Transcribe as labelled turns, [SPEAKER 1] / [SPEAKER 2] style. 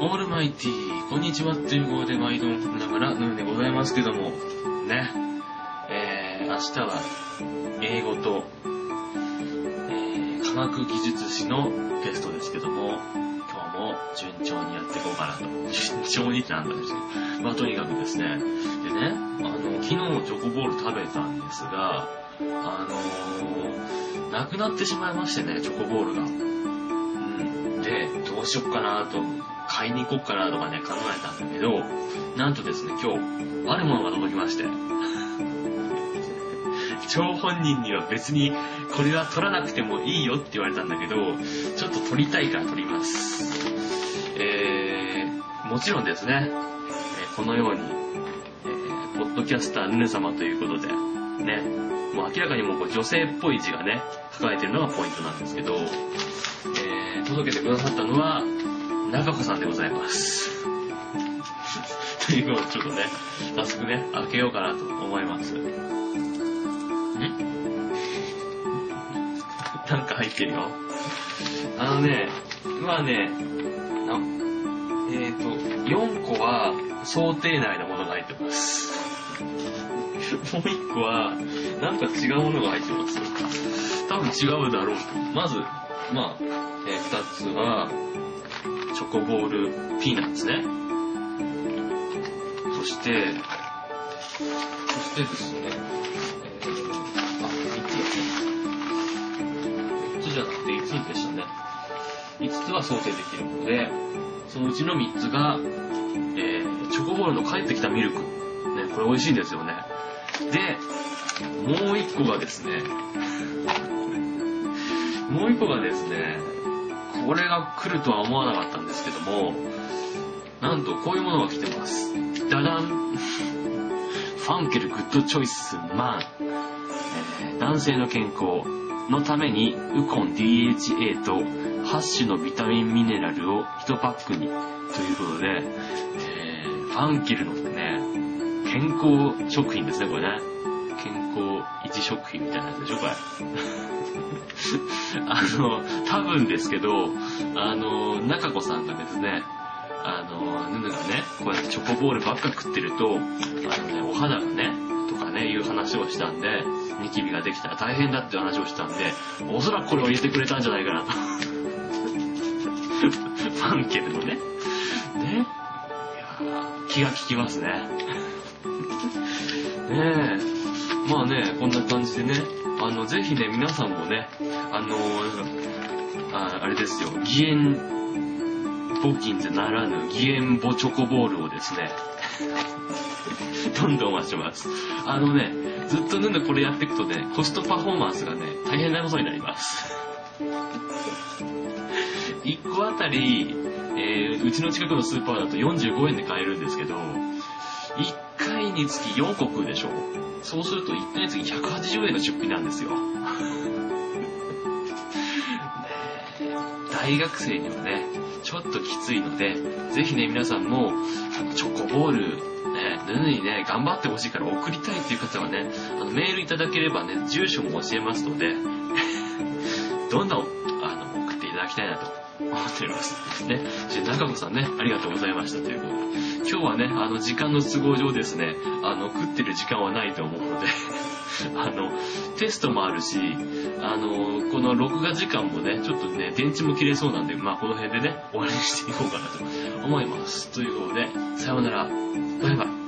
[SPEAKER 1] オールマイティー、こんにちはっていう号で毎度ながら、ヌーでございますけども、ね、えー、明日は英語と、えー、科学技術史のテストですけども、今日も順調にやっていこうかなと。順調にってなんだですね。まあとにかくですね、でね、あの、昨日チョコボール食べたんですが、あのー、なくなってしまいましてね、チョコボールが。うん。で、どうしよっかなと、買いに行こっかなとかね、考えたんだけど、なんとですね、今日、あるものが届きまして。張本人には別にこれは取らなくてもいいよって言われたんだけど、ちょっと取りたいから取ります。えー、もちろんですね、えこのように、えーポッドキャスターヌネ様ということで、ね、もう明らかにもこう女性っぽい字がね、書かれてるのがポイントなんですけど、えー届けてくださったのは、中子さんでございます。というのをちょっとね、早速ね、開けようかなと思います。ん？なんか入ってるよ。あのね、まあね、えっ、と、4個は想定内のものが入ってます。もう1個は、なんか違うものが入ってます。多分違うだろうと。まず、まあ、え2つは、チョコボールピーナッツね。そして、そしてですね、えー、あ、3つですね。3つじゃなくて5つでしたね。5つは想定できるので、そのうちの3つが、えー、チョコボールの帰ってきたミルク。ね、これ美味しいんですよね。で、もう1個がですね、もう1個がですね、これが来るとは思わなかったんですけども、なんとこういうものが来てます。ダダンファンケルグッドチョイスマン、えー男性の健康のためにウコン DHA と8種のビタミンミネラルを1パックにということで、えーファンケルのね、健康食品ですね、これね。健康維持食品みたいなやつでしょ、これ。あの、多分ですけど、あの、中子さんがですね、あの、ヌヌがね、こうやってチョコボールばっか食ってると、あのね、お肌がね、とかね、いう話をしたんで、ニキビができたら大変だっていう話をしたんで、おそらくこれを入れてくれたんじゃないかなと。ファンケルのね。ね。いや気が利きますね。ねえ。まあね、こんな感じでね、あの、ぜひね、皆さんもね、あのああれですよ、義援募金ってならぬ、義援募チョコボールをですね、どんどんお待ちしてます。あのね、ずっとヌヌこれやっていくとね、コストパフォーマンスがね、大変なことになります。1個あたり、えーうちの近くのスーパーだと45円で買えるんですけど、1回につき4個食うでしょそうすると1回につき180円の出費なんですよ。大学生にはね、ちょっときついので、ぜひね、皆さんも、あのチョコボール、ね、ヌヌにね、頑張ってほしいから送りたいっていう方はね、あのメールいただければね、住所も教えますので、どんどん、あの、送っていただきたいなと思っております。ね、中子さんね、ありがとうございましたということで、今日はね、あの、時間の都合上ですね、あの、食ってる時間はないと思うので、あの、テストもあるし、あの、この録画時間もね、ちょっとね、電池も切れそうなんで、まあ、この辺でね、終わりにしていこうかなと思います。ということで、さようなら。バイバイ